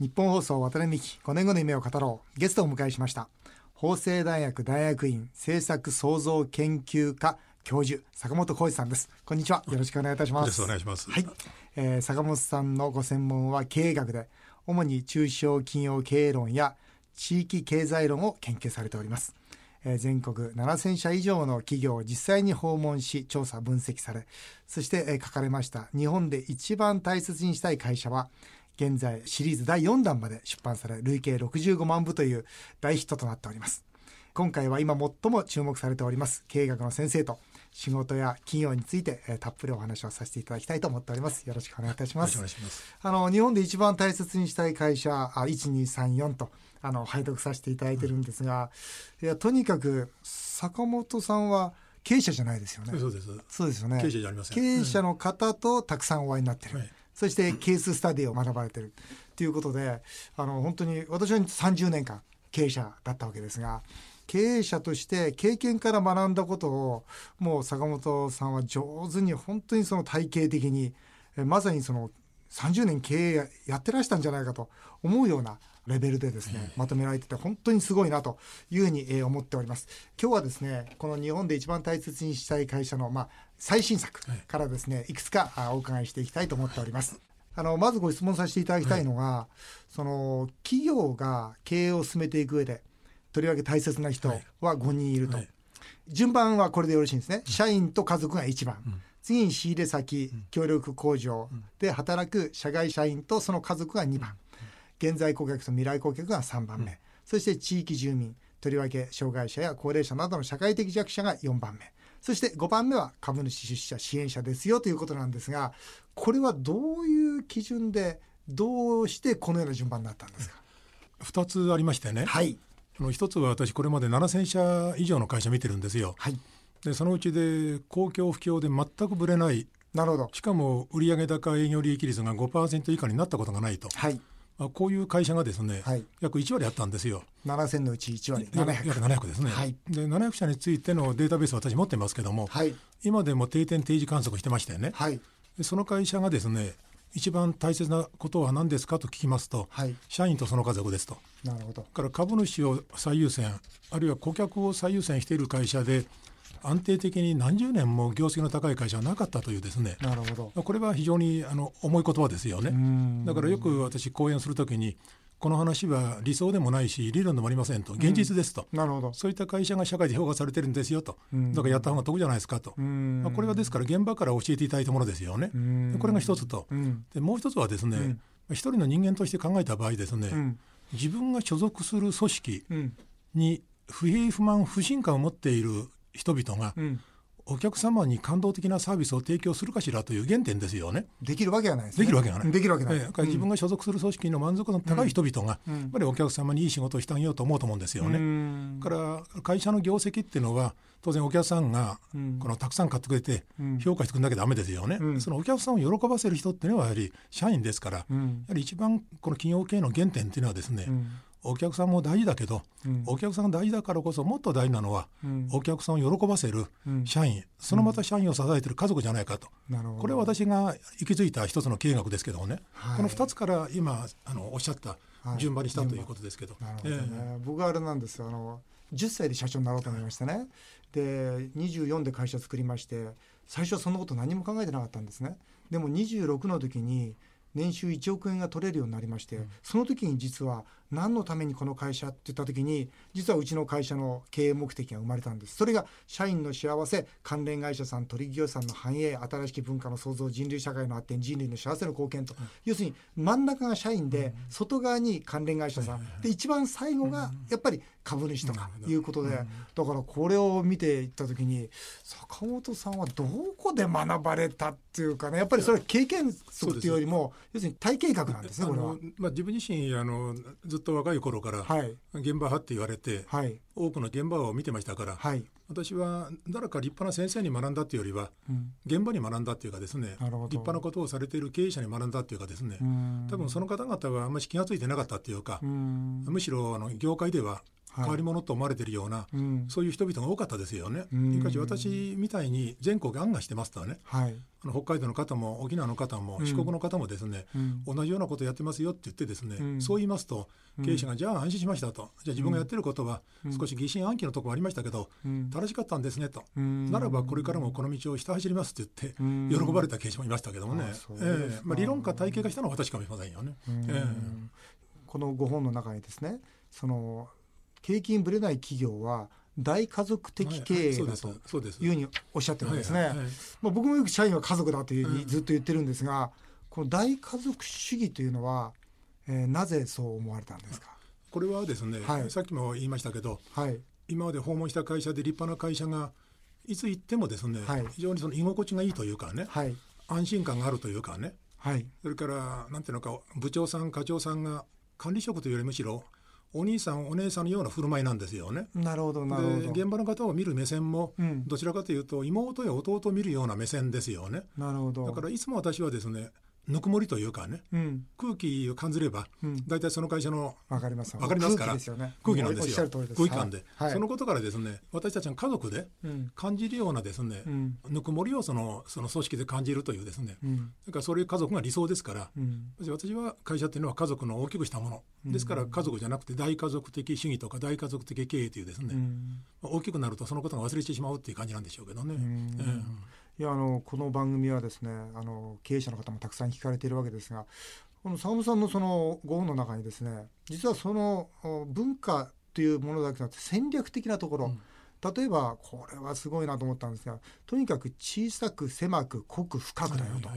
日本放送渡辺美希5年後の夢を語ろう。ゲストをお迎えしました。法政大学大学院政策創造研究科教授坂本浩二さんです。こんにちは。よろしくお願いいたします。よろしくお願いします。はい、えー、坂本さんのご専門は経営学で主に中小企業経営論や地域経済論を研究されております。えー全国7000社以上の企業を実際に訪問し調査分析されそして、えー書かれました日本で一番大切にしたい会社は現在シリーズ第4弾まで出版され累計65万部という大ヒットとなっております。今回は今最も注目されております経営学の先生と仕事や企業について、えーたっぷりお話をさせていただきたいと思っております。よろしくお願いいたします。お願いします。あの日本で一番大切にしたい会社あ1234とあの拝読させていただいてるんですが、いやとにかく坂本さんは経営者じゃないですよね。そうです。そうですよね。経営者じゃありません。経営者の方とたくさんお会いになってる。はいそしてケーススタディを学ばれてるということで、あの本当に私は30年間経営者だったわけですが。経営者として経験から学んだことをもう坂本さんは上手に本当にその体系的にえまさにその30年経営やってらしたんじゃないかと思うようなレベルでですね、まとめられてて本当にすごいなというふうにえー思っております。今日はですね、この日本で一番大切にしたい会社のまあ最新作からですね、い。くつかあお伺いしていきたいと思っております。あのまずご質問させていただきたいのが、その企業が経営を進めていく上でとりわけ大切な人は5人いると、はい。順番はこれでよろしいんですね、社員と家族が1番、次に仕入れ先、協力工場。で働く社外社員とその家族が2番、現在顧客と未来顧客が3番目、そして地域住民とりわけ障害者や高齢者などの社会的弱者が4番目そして5番目は株主出資者支援者ですよということなんですがこれはどういう基準でどうしてこのような順番になったんですか？二つありましてね、はい。あの一つは私これまで7000社以上の会社見てるんですよ。はい。でそのうちで公共不況で全くぶれない。なるほど。しかも売上高営業利益率が5%以下になったことがないと、はいまあ、こういう会社がですね、はい。約1割あったんですよ。7000のうち1割約700約700ですね、はい。で700社についてのデータベースを私持ってますけども、はい。今でも定点定時観測してましたよね、はい。でその会社がですね一番大切なことは何ですかと聞きますと、はい。社員とその家族ですと。なるほど。から株主を最優先あるいは顧客を最優先している会社で安定的に何十年も業績の高い会社はなかったというですね。なるほど。これは非常にあの重い言葉ですよね。ん。だからよく私講演するときにこの話は理想でもないし理論でもありませんと現実ですと、なるほど。そういった会社が社会で評価されてるんですよと、だからやった方が得じゃないですかと、ん。まあ、これはですから現場から教えていただいたものですよね。これが一つと、ん。でもう一つはですね、一人の人間として考えた場合ですね、ん。自分が所属する組織うん。に不平不満不信感を持っている人々が、うん。お客様に感動的なサービスを提供するかしらという原点ですよね。できるわけがないですね。できるわけがない。できるわけない、ええ。だから自分が所属する組織の満足度の高い人々が、やっぱりお客様にいい仕事をしてあげようと思うと思うんですよね。うん。だから会社の業績っていうのは当然お客さんがこのたくさん買ってくれて評価してくれなきゃダメですよね、そのお客さんを喜ばせる人っていうのはやはり社員ですから、やはり一番この企業経営の原点っていうのはですね、お客さんも大事だけど、お客さんが大事だからこそもっと大事なのは、お客さんを喜ばせる社員、そのまた社員を支えてる家族じゃないかと、これは私が行き着いた一つの経営学ですけどもね、はい。この2つから今あのおっしゃった順番にしたということですけど。どね、ええ。僕はあれなんですよ。あの10歳で社長になろうと思いましてね。で24で会社作りまして最初はそんなこと何も考えてなかったんですね。でも26の時に年収1億円が取れるようになりまして、その時に実は何のためにこの会社って言った時に実はうちの会社の経営目的が生まれたんです。それが社員の幸せ関連会社さん取引業者さんの繁栄新しき文化の創造人類社会の発展人類の幸せの貢献と、要するに真ん中が社員で、外側に関連会社さん、で一番最後がやっぱり株主とかいうことで、だからこれを見ていった時に坂本さんはどこで学ばれたっていうかね。やっぱりそれは経験則っていうよりも要するに体系学なんですねこれは。まあ、自分自身あのずっと若い頃からはい。現場派って言われて、はい。多くの現場を見てましたから、はい。私は誰か立派な先生に学んだっていうよりは、現場に学んだっていうかですね立派なことをされている経営者に学んだっていうかですねん。多分その方々はあんまり気が付いてなかったっていうかうん。むしろあの業界では変わり者と思われているような、はい、そういう人々が多かったですよね。しかし私みたいに全国案外してますとね、はい、あの北海道の方も沖縄の方も四国の方もですね、うん、同じようなことやってますよって言ってですね、うん、そう言いますと経営者がじゃあ安心しましたと。じゃあ自分がやってることは少し疑心暗鬼のところありましたけど、正しかったんですねと、ならばこれからもこの道をひた走りますって言って喜ばれた経営者もいましたけどもね、えーまあ、理論か体系化したのは私かもしれませんよね。えー、このご本の中にですねその景気にぶれない企業は大家族的経営だというふうにおっしゃってるんですね。まあ、僕もよく社員は家族だというふうにずっと言ってるんですが、この大家族主義というのは、えー、なぜそう思われたんですか？これはですね、はい、さっきも言いましたけど、はい、今まで訪問した会社で立派な会社がいつ行ってもですね、はい、非常にその居心地がいいというかね、はい、安心感があるというかね、はい、それからなんていうのか部長さん課長さんが管理職というよりむしろお兄さんお姉さんのような振る舞いなんですよね。なるほどなるほど。現場の方を見る目線も、どちらかというと妹や弟を見るような目線ですよね。なるほど。だからいつも私はですねぬくもりというかね、うん、空気を感じれば、うん、大体その会社のわかりますわかります。から空気、ね,、空気なんですよ。空気感で、はい、そのことからですね私たちが家族で感じるようなですね、うん、ぬくもりをそのその組織で感じるというですね、うん、だからそういう家族が理想ですから、私は会社っていうのは家族の大きくしたもの、ですから家族じゃなくて大家族的主義とか大家族的経営というですね、大きくなるとそのことが忘れてしまうっていう感じなんでしょうけどね。えーいやあのこの番組はですねあの経営者の方もたくさん聞かれているわけですがこの沢村さんのそのご本の中にですね実はその文化というものだけじゃなくて戦略的なところ、うん、例えばこれはすごいなと思ったんですがとにかく小さく狭く濃く深くだよと、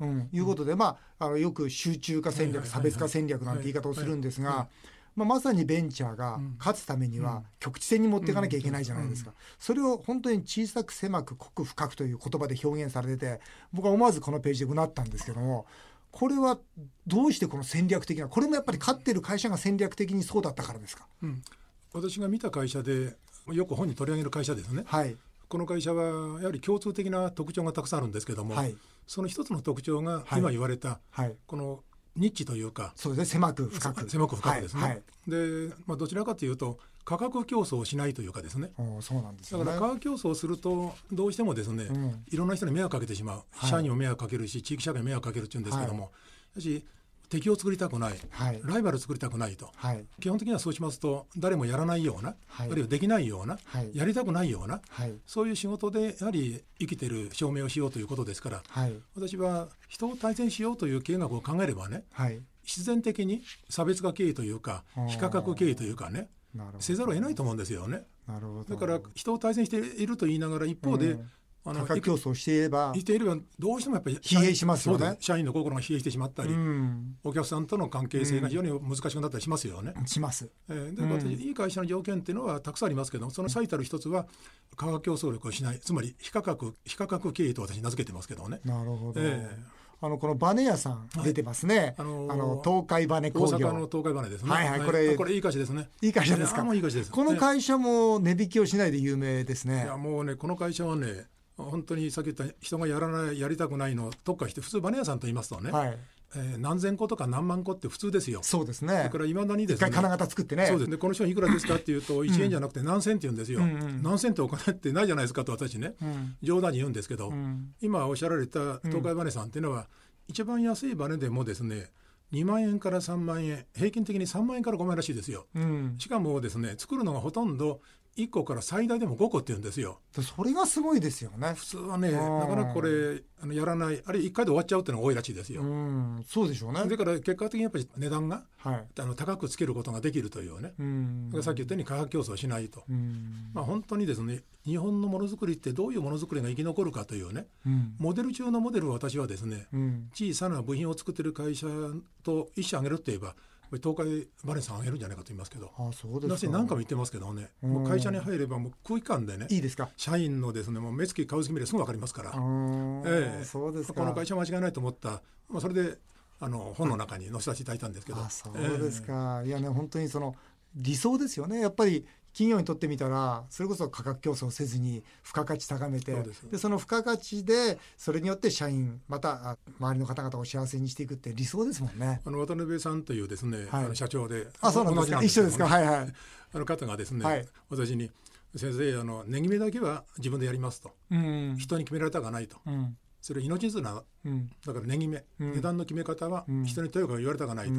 うん、いうことで、まあ、あのよく集中化戦略、差別化戦略なんて言い方をするんですが。まあ、まさにベンチャーが勝つためには局地戦に持っていかなきゃいけないじゃないですか、それを本当に小さく狭く濃く深くという言葉で表現されてて僕は思わずこのページでうなったんですけどもこれはどうしてこの戦略的なこれもやっぱり勝ってる会社が戦略的にそうだったからですか、うん、私が見た会社でよく本に取り上げる会社ですね、はい、この会社はやはり共通的な特徴がたくさんあるんですけども、はい、その一つの特徴が今言われた、はい、このニッチというかそうですね。狭く深く。狭く深くですね、はいはい、で、まあ、どちらかというと価格競争をしないというかですねそうなんです、ね、だから価格競争をするとどうしてもですね、うん、いろんな人に迷惑かけてしまう、はい、社員にも迷惑かけるし地域社会に迷惑かけるっていうんですけども、はい、し敵を作りたくない、はい、ライバル作りたくないと、はい、基本的にはそうしますと誰もやらないような、はい、あるいはできないような、やりたくないような、そういう仕事でやはり生きてる証明をしようということですから、私は人を対戦しようという経営学を考えればね、必然的に差別化経営というか非価格経営というかねせざるを得ないと思うんですよね。だから人を対戦していると言いながら一方で、うんあの価格競争していればしていればどうしてもやっぱり疲弊しますよね社員の心が疲弊してしまったり、うん、お客さんとの関係性が非常に難しくなったりしますよね。します。えー、で、うん、私いい会社の条件っていうのはたくさんありますけどその最たる一つは価格競争力をしないつまり非価格非価格経営と私名付けてますけどね。なるほど。えーあのこのバネ屋さん出てますね。あの東海バネ工業。大阪の東海バネですね。はいはい、これ、これいい会社ですね。いい会社ですか。いい会社です。この会社も値引きをしないで有名ですね。いやもうねこの会社はね本当にさっき言った人がやらないやりたくないの特化して普通バネ屋さんと言いますとね、はいえー、何千個とか何万個って普通ですよ。そうですね。だからいまだにですね。金型作ってね。そうですね。この人いくらですかっていうと1円じゃなくて何千って言うんですよ。うんうん、何千ってお金ってないじゃないですかと私ね、うん、冗談に言うんですけど、うん、今おっしゃられた東海バネさんっていうのは、うん、一番安いバネでもですね。2万円から3万円平均的に3万円から5万円らしいですよ、うん、しかもですね作るのがほとんど1個から最大でも5個って言うんですよ。それがすごいですよね。普通はね、なかなかこれ、あのやらない、あるいは1回で終わっちゃうっていうのが多いらしいですよ。うん、そうでしょうね。だから結果的にやっぱり値段が、はい、あの高くつけることができるというね。うさっき言ったように価格競争しないと。まあ本当にですね、日本のものづくりってどういうものづくりが生き残るかというね、うん、モデル中のモデルを私はですね、うん、小さな部品を作ってる会社と一社挙げるって言えば、東海バネさんあげるんじゃないかと言いますけど。あそうですか。何回も言ってますけどね。もう会社に入ればもう空気感でね。いいですか？社員のですねもう目つき顔つき見れすぐ分かりますから、ええ、そうですこの会社間違いないと思った、まあ、それであの本の中に載せさせていただいたんですけど。そうですか、え。いやね本当にその理想ですよね。やっぱり企業にとってみたらそれこそ価格競争せずに付加価値高めてでその付加価値でそれによって社員また周りの方々を幸せにしていくって理想ですもんね。あの渡辺さんというですね、はい、あの社長であそうなんですか。一緒ですか。はいはい。あの方がですね、はい、私に先生あの値決めだけは自分でやりますと、うん、人に決められたくないと、うん、それ命綱、うん、だから値決め、値段の決め方は人にとやかく言われたくないと。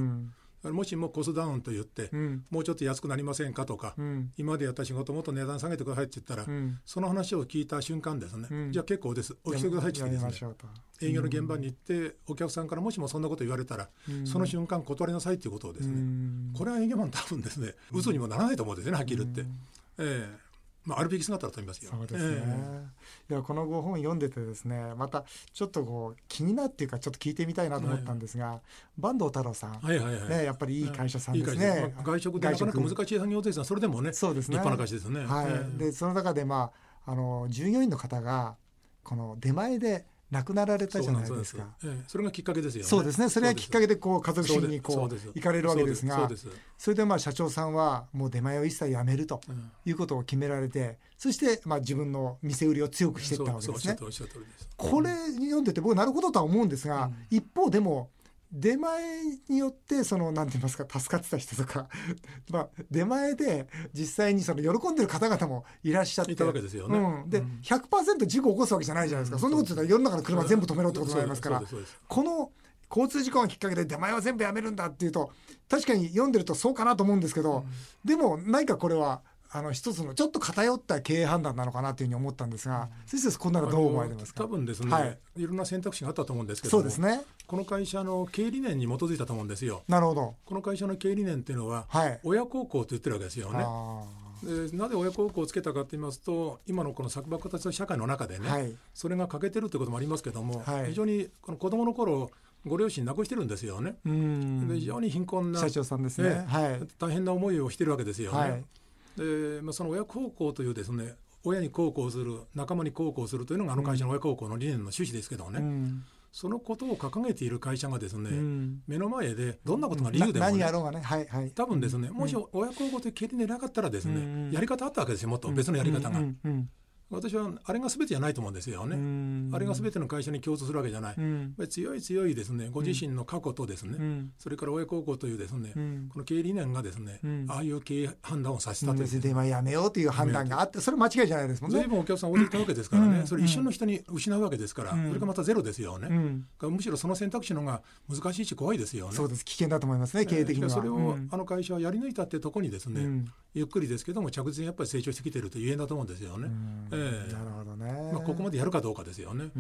もしもコストダウンと言って、うん、もうちょっと安くなりませんかとか、うん、今までやった仕事もっと値段下げてくださいって言ったら、うん、その話を聞いた瞬間ですね、じゃあ結構です。お来てくださいって言ってですね。営業の現場に行ってお客さんからもしもそんなこと言われたら、その瞬間断りなさいっていうことをですね、これは営業マン多分ですね嘘にもならないと思うんですねはっきり言って。ええまあ、あるべき姿だと思いますよ。そうですね。えー、いやこのご本読んでてですね、またちょっとこう気になっていうかちょっと聞いてみたいなと思ったんですが、はい、坂東太郎さん、はいはいはい、ねやっぱりいい会社さんですね。まあ、外食でなかなか難しい作業ですが、それでもね、そうですね。立派な会社ですね。はい。えー、でその中でまああの従業員の方がこの出前で亡くなられたじゃないですか。そええ、それがきっかけですよ、ね、そうですね。それがきっかけでこう家族主義にこう行かれるわけですが、それでまあ社長さんはもう出前を一切やめるということを決められて、そしてまあ自分の店売りを強くしていったわけですね。これ読んでて僕なるほどとは思うんですが、うん、一方でも出前によってそのなんて言いますか助かってた人とか まあ出前で実際にその喜んでる方々もいらっしゃって。たわけですよね、うん、で、うん、100%事故を起こすわけじゃないじゃないですか、そんなこと言ったら世の中の車全部止めろってことになりますから。この交通事故がきっかけで出前は全部やめるんだっていうと確かに読んでるとそうかなと思うんです。けど、でも何かこれはあの一つのちょっと偏った経営判断なのかなというふうに思ったんですが、先生こんなのどう思われますか？多分ですね、はい、いろんな選択肢があったと思うんですけどそうですね。この会社の経営理念に基づいたと思うんですよ。なるほど。この会社の経営理念っていうのは、はい、親孝行と言ってるわけですよね。でなぜ親孝行をつけたかと言いますと今のこの削縛型の社会の中でね、はい、それが欠けてるということもありますけども、はい、非常にこの子供の頃ご両親亡くしてるんですよね。で非常に貧困な社長さんですね、はい、大変な思いをしてるわけですよね。はいで、まあ、その親孝行というですね親に孝行する仲間に孝行するというのがあの会社の親孝行の理念の趣旨ですけどね、うん、そのことを掲げている会社がですね、うん、目の前でどんなことが理由でも、ね、何やろうがね、はいはい、多分ですね、もし親孝行という経理でなかったらですね、やり方あったわけですよもっと別のやり方が。私はあれが全てじゃないと思うんですよね。あれが全ての会社に共通するわけじゃない。強い強いですね、ご自身の過去とですね、それから親孝行というですね、この経営理念がですね、ああいう経営判断をさせたという。で、まあ、やめようという判断があって、それ間違いじゃないですもんね。随分お客さん置いていたわけですからね、それ一瞬の人に失うわけですから、それがまたゼロですよね。むしろその選択肢の方が難しいし怖いですよね。そうです、危険だと思いますね、経営的には。それをあの会社はやり抜いたってとこにですね、ゆっくりですけども着実にやっぱり成長してきてるというえんだと思うんですよね。えなるほどね。まあここまでやるかどうかですよね。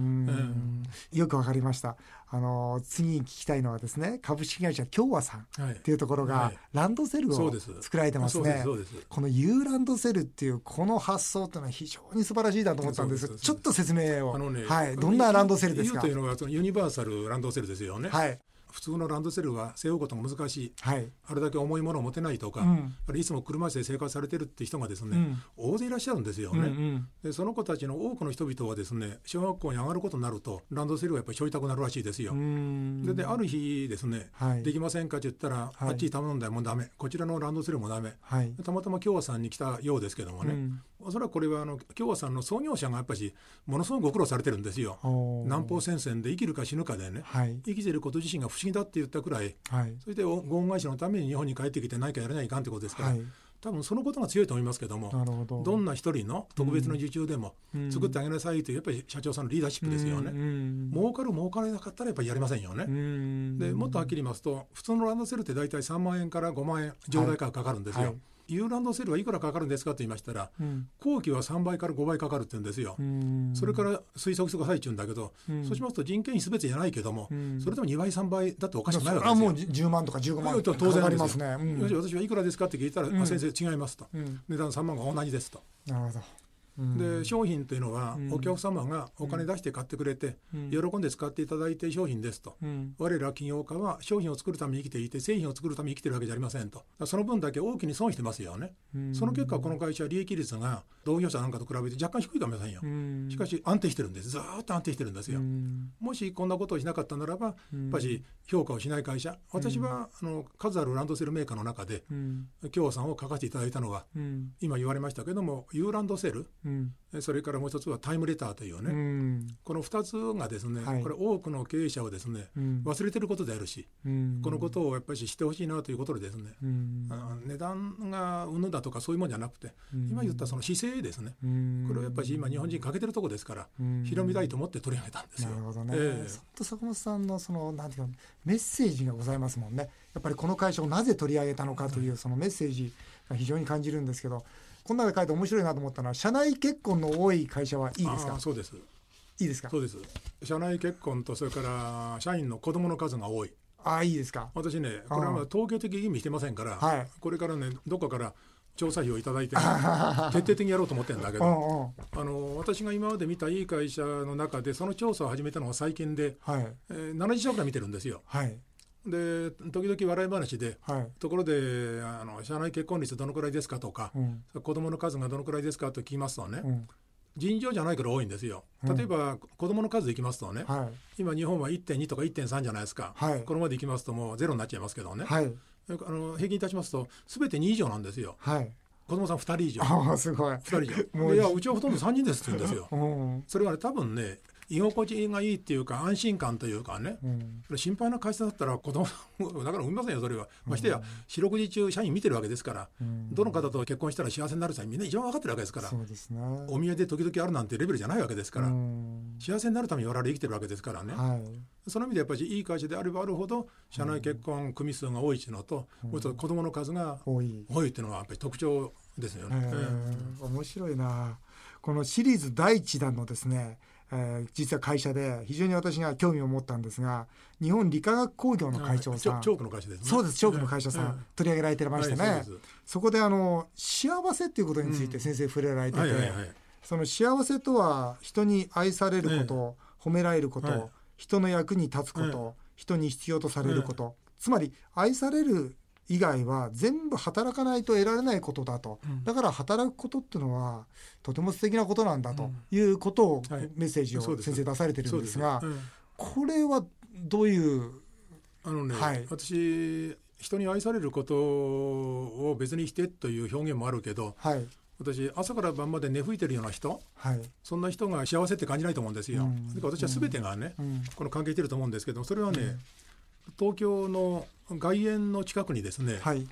よくわかりました。あの次に聞きたいのはですね株式会社京和さんっていうところが、ランドセルを作られてますね。このユーランドセルっていうこの発想っていうのは非常に素晴らしいなと思ったんですちょっと説明を。ね、はい。どんなランドセルですか？というのはそのユニバーサルランドセルですよね。はい。普通のランドセルは背負うことが難しい、はい、あれだけ重いものを持てないとか、うん、いつも車椅子で生活されてるって人がですね、うん、大勢いらっしゃるんですよね、うんうん、でその子たちの多くの人々はですね小学校に上がることになるとランドセルをやっぱり背負いたくなるらしいですよ。でである日ですね、はい、できませんかって言ったら、はい、あっちに頼んだらもうダメ。こちらのランドセルもダメ、はい、たまたま京和さんに来たようですけどもね、おそらくこれはあの京和さんの創業者がやっぱりものすごくご苦労されてるんですよ。南方戦線で生きるか死ぬかでね、生きてること自身が不思議だって言ったくらいはい、それでご恩返しのために日本に帰ってきて何かやらないかんってことですから、はい、多分そのことが強いと思いますけどもど。どんな一人の特別の受注でも作ってあげなさいというやっぱり社長さんのリーダーシップですよね、うん、儲かる儲かれなかったらやっぱりやりませんよね、でもっとはっきり言いますと普通のランドセルって大体3万円から5万円上代価がかかるんですよ。はいユーランドセルはいくらかかるんですか？と言いましたら、うん、後期は3倍から5倍かかるって言うんですよ。それから推測してくださいって言うんだけど、そうしますと人件費すべてじゃないけども、それでも2倍3倍だっておかしくないわけですよ。もう10万とか15万と当然ありますね。私はいくらですか？って聞いたら、先生違いますと、値段3万が同じですと。なるほどで商品というのはお客様がお金出して買ってくれて、喜んで使っていただいて商品ですと、我ら起業家は商品を作るために生きていて製品を作るために生きてるわけじゃありませんと。その分だけ大きに損してますよね、その結果この会社は利益率が同業者なんかと比べて若干低いかもしれませんよ、しかし安定してるんです。ずっと安定してるんですよ、もしこんなことをしなかったならばやっぱり評価をしない会社。私はあの数あるランドセルメーカーの中で京さんを書かせていただいたのは、今言われましたけどもユーランドセル、それからもう一つはタイムレターというね、うん、この2つがですね、はい、これ多くの経営者をですね、うん、忘れてることであるし、うん、このことをやっぱり知ってほしいなということでですね、値段がうぬだとかそういうもんじゃなくて、今言ったその姿勢ですね、これをやっぱり今日本人欠けてるとこですから、広めたいと思って取り上げたんですよ。なるほどね。えー、と坂本さんのそのなんていうかメッセージがございますもんね。やっぱりこの会社をなぜ取り上げたのかというそのメッセージが非常に感じるんですけど。こんなで書いて面白いなと思ったのは社内結婚の多い会社はいいですか？そうです。いいですか？そうです。社内結婚とそれから社員の子供の数が多い。ああいいですか？私ねこれは統計的意味してませんから、はい、これからねどっかから調査費をいただいて、ね、徹底的にやろうと思ってるんだけどあの私が今まで見たいい会社の中でその調査を始めたのは最近で、はい。えー、70社ぐらい見てるんですよ。はいで時々笑い話で、はい、ところであの社内結婚率どのくらいですかとか、うん、子供の数がどのくらいですかと聞きますとね、うん、尋常じゃないから多いんですよ。例えば、うん、子供の数でいきますとね、はい、今日本は1.2とか1.3じゃないですか、はい、このまでいきますともうゼロになっちゃいますけどね、はい、あの平均いたしますと全て2以上なんですよ。はい子供さん2人以上。あ すごい。2人以上。いや、うちはほとんど3人ですって言うんですよ。それはね、多分ね、居心地がいいっていうか安心感というかね、うん、心配な会社だったら子供 だから産みませんよそれは、ましてや四六時中社員見てるわけですから、うん、どの方と結婚したら幸せになる人はみんな一番分かってるわけですからそうです、ね、お見合いで時々あるなんてレベルじゃないわけですから、うん、幸せになるために我々生きてるわけですからね、はい、その意味でやっぱりいい会社であればあるほど社内結婚組数が多いっていうのと、もう一つ子供の数が多い。多いっていうのはやっぱり特徴ですよね。面白いな。このシリーズ第一弾のですねえー、実は会社で非常に私が興味を持ったんですが日本理化学工業の会長さん、チョークの会社です、ね、そうですチョークの会社さん、えー、取り上げられてましてね、はい、そこであの幸せっていうことについて先生触れられてて、その幸せとは人に愛されること、褒められること、人の役に立つこと、人に必要とされること、つまり愛される以外は全部働かないと得られないことだと、うん、だから働くことっていうのはとても素敵なことなんだということを、うんはい、メッセージを先生出されてるんですが、これはどういう？あのね、はい、私人に愛されることを別にしてという表現もあるけど、はい、私朝から晩まで寝吹いてるような人、はい、そんな人が幸せって感じないと思うんですよ。うん、私は全てがね、うん、この関係してると思うんですけどそれはね、東京の外苑の近くにですね、はい、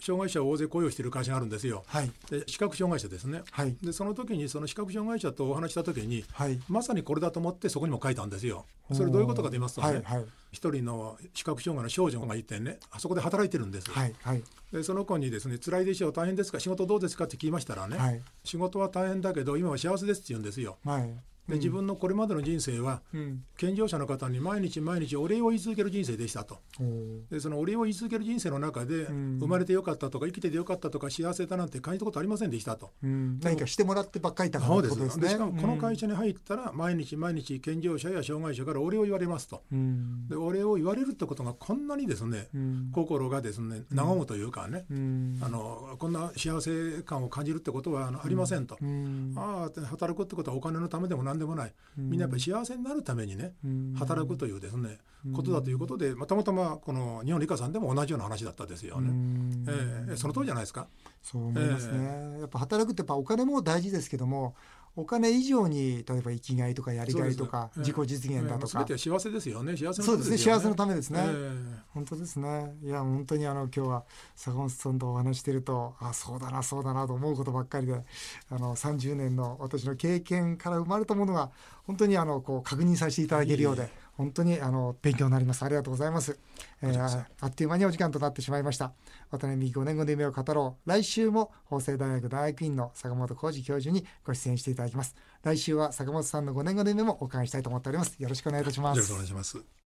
障害者を大勢雇用している会社があるんですよ、はい、で視覚障害者ですね、はい、でその時にその視覚障害者とお話した時に、はい、まさにこれだと思ってそこにも書いたんですよ。それどういうことかと言いますとね、はい一人の視覚障害の少女がいてねあそこで働いてるんです、はいはい、でその子にですね辛いでしょう大変ですか？仕事どうですか？って聞きましたらね、はい、仕事は大変だけど今は幸せですって言うんですよ、はい、で自分のこれまでの人生は、健常者の方に毎日毎日お礼を言い続ける人生でしたとでそのお礼を言い続ける人生の中で、生まれてよかったとか生きててよかったとか幸せだなんて感じたことありませんでしたと、何かしてもらってばっかりだからそうですね。しかもこの会社に入ったら、毎日毎日健常者や障害者からお礼を言われますと、でお礼を言われるってことがこんなにですね、心がですね和むというかね、あのこんな幸せ感を感じるってことはあのありませんと、ああ働くってことはお金のためでも何でもない、みんなやっぱり幸せになるためにね、働くというですね、ことだということで、まあ、たまたまこの日本理科さんでも同じような話だったですよね。えー、その通りじゃないですか。そう思いますね。えー、やっぱ働くってやっぱお金も大事ですけども、お金以上に例えば生きがいとかやりがいとか、自己実現だとか、えー、幸せですよね。幸せ、ね、そうですね幸せのためですね、えー、本当ですね。いや本当にあの今日は坂本さんとお話してるとあそうだなそうだなと思うことばっかりであの30年の私の経験から生まれたものが本当にあのこう確認させていただけるようで。本当にあの勉強になります。ありがとうございます。えー、あっという間にお時間となってしまいました。渡辺美5年後の夢を語ろう。来週も法政大学大学院の坂本浩二教授にご出演していただきます。来週は坂本さんの5年後の夢もお伺いしたいと思っております。よろしくお願いいたします。よろしくお願いします。